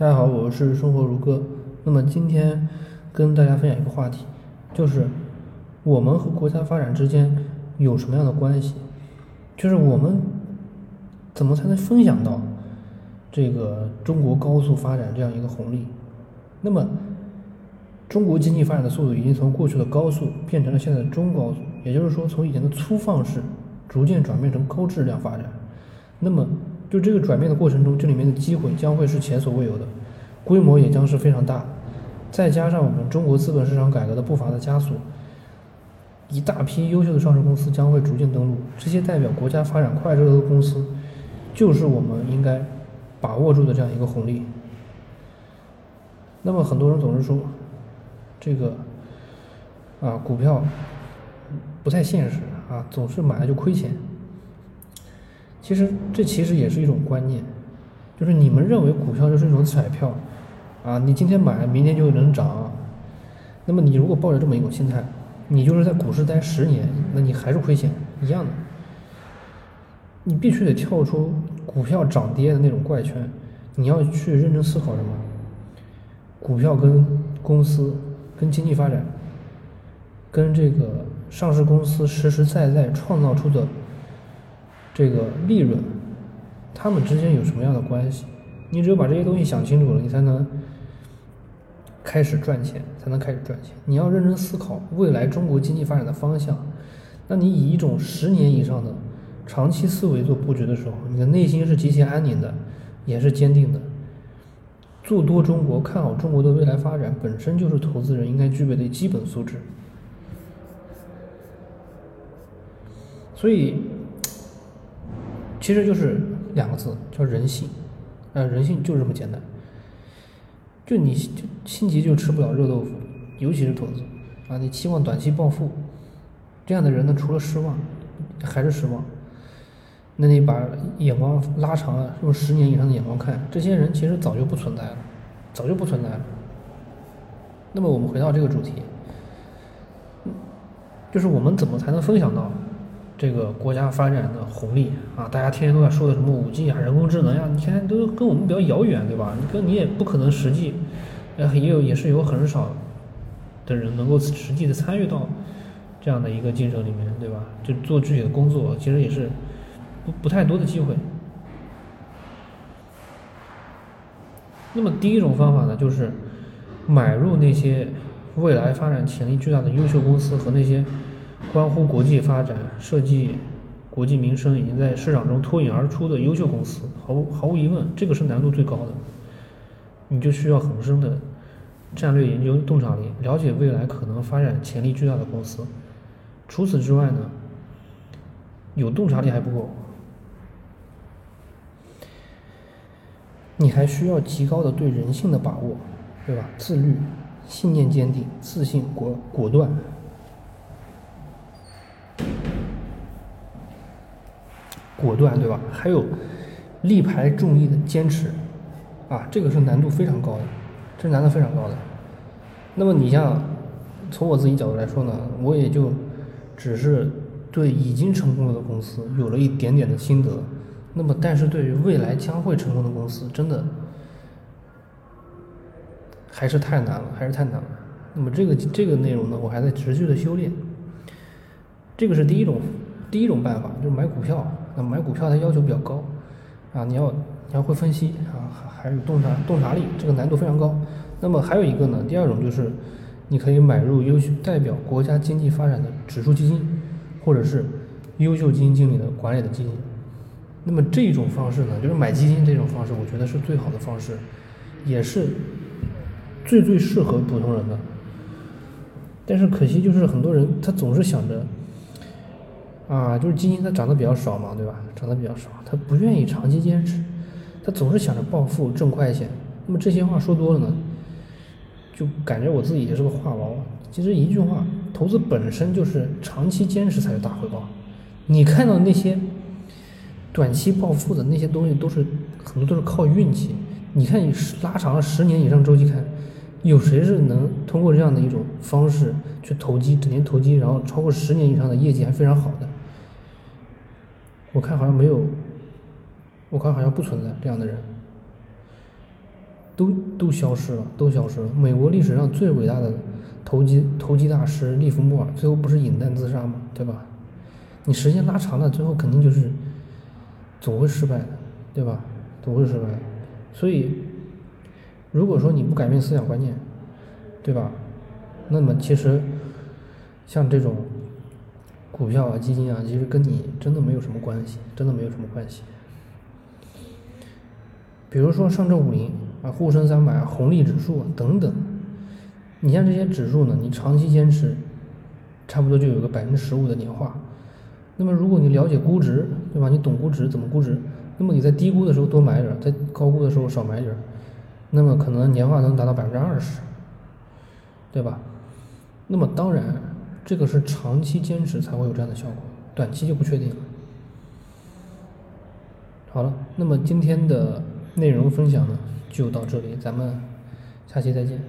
大家好，我是生活如歌。那么今天跟大家分享一个话题，就是我们和国家发展之间有什么样的关系？就是我们怎么才能分享到这个中国高速发展这样一个红利？那么中国经济发展的速度已经从过去的高速变成了现在的中高速，也就是说，从以前的粗放式逐渐转变成高质量发展。那么就这个转变的过程中，这里面的机会将会是前所未有的，规模也将是非常大，再加上我们中国资本市场改革的步伐的加速，一大批优秀的上市公司将会逐渐登陆，这些代表国家发展快车的公司，就是我们应该把握住的这样一个红利。那么很多人总是说，这个啊股票不太现实啊，总是买了就亏钱。其实这其实也是一种观念，就是你们认为股票就是一种彩票，啊，你今天买，明天就能涨。那么你如果抱着这么一种心态，你就是在股市待十年，那你还是亏钱一样的。你必须得跳出股票涨跌的那种怪圈，你要去认真思考什么？股票跟公司、跟经济发展、跟这个上市公司实实在在创造出的。这个利润，他们之间有什么样的关系？你只有把这些东西想清楚了，你才能开始赚钱，才能开始赚钱。你要认真思考未来中国经济发展的方向。那你以一种十年以上的长期思维做布局的时候，你的内心是极其安宁的，也是坚定的。做多中国，看好中国的未来发展，本身就是投资人应该具备的基本素质。所以。其实就是两个字，叫人性，啊，人性就是这么简单。就你就心急就吃不了热豆腐，尤其是投资，啊，你期望短期暴富，这样的人呢，除了失望，还是失望。那你把眼光拉长了，用十年以上的眼光看，这些人其实早就不存在了，早就不存在了。那么我们回到这个主题，就是我们怎么才能分享到？这个国家发展的红利啊，大家天天都在说的什么五 G 啊、人工智能呀，你天天都跟我们比较遥远，对吧？你跟你也不可能实际，呃，也有也是有很少的人能够实际的参与到这样的一个进程里面，对吧？就做具体的工作，其实也是不不太多的机会。那么第一种方法呢，就是买入那些未来发展潜力巨大的优秀公司和那些。关乎国际发展、涉及国际民生，已经在市场中脱颖而出的优秀公司，毫无毫无疑问，这个是难度最高的。你就需要很深的战略研究洞察力，了解未来可能发展潜力巨大的公司。除此之外呢，有洞察力还不够，你还需要极高的对人性的把握，对吧？自律、信念坚定、自信、果果断。果断，对吧？还有力排众议的坚持，啊，这个是难度非常高的，这难度非常高的。那么你像从我自己角度来说呢，我也就只是对已经成功了的公司有了一点点的心得。那么，但是对于未来将会成功的公司，真的还是太难了，还是太难了。那么这个这个内容呢，我还在持续的修炼。这个是第一种第一种办法，就是买股票。那买股票它要求比较高，啊，你要你要会分析啊，还还有洞察洞察力，这个难度非常高。那么还有一个呢，第二种就是你可以买入优秀代表国家经济发展的指数基金，或者是优秀基金经理的管理的基金。那么这种方式呢，就是买基金这种方式，我觉得是最好的方式，也是最最适合普通人的。但是可惜就是很多人他总是想着。啊，就是基金它涨得比较少嘛，对吧？涨得比较少，他不愿意长期坚持，他总是想着暴富挣快钱。那么这些话说多了呢，就感觉我自己也是个话痨。其实一句话，投资本身就是长期坚持才有大回报。你看到那些短期暴富的那些东西，都是很多都是靠运气。你看你拉长了十年以上周期看，有谁是能通过这样的一种方式去投机，整天投机，然后超过十年以上的业绩还非常好的？我看好像没有，我看好像不存在这样的人。都都消失了，都消失了。美国历史上最伟大的投机投机大师利弗莫尔，最后不是饮弹自杀吗？对吧？你时间拉长了，最后肯定就是总会失败的，对吧？总会失败。所以，如果说你不改变思想观念，对吧？那么其实像这种股票啊、基金啊，其实跟你真的没有什么关系，真的没有什么关系。比如说上证五零啊、沪深三百、红利指数等等，你像这些指数呢，你长期坚持，差不多就有个百分之十五的年化。那么如果你了解估值，对吧？你懂估值怎么估值，那么你在低估的时候多买点，在高估的时候少买点，那么可能年化能达到百分之二十，对吧？那么当然，这个是长期坚持才会有这样的效果，短期就不确定了。好了，那么今天的。内容分享呢就到这里，咱们下期再见。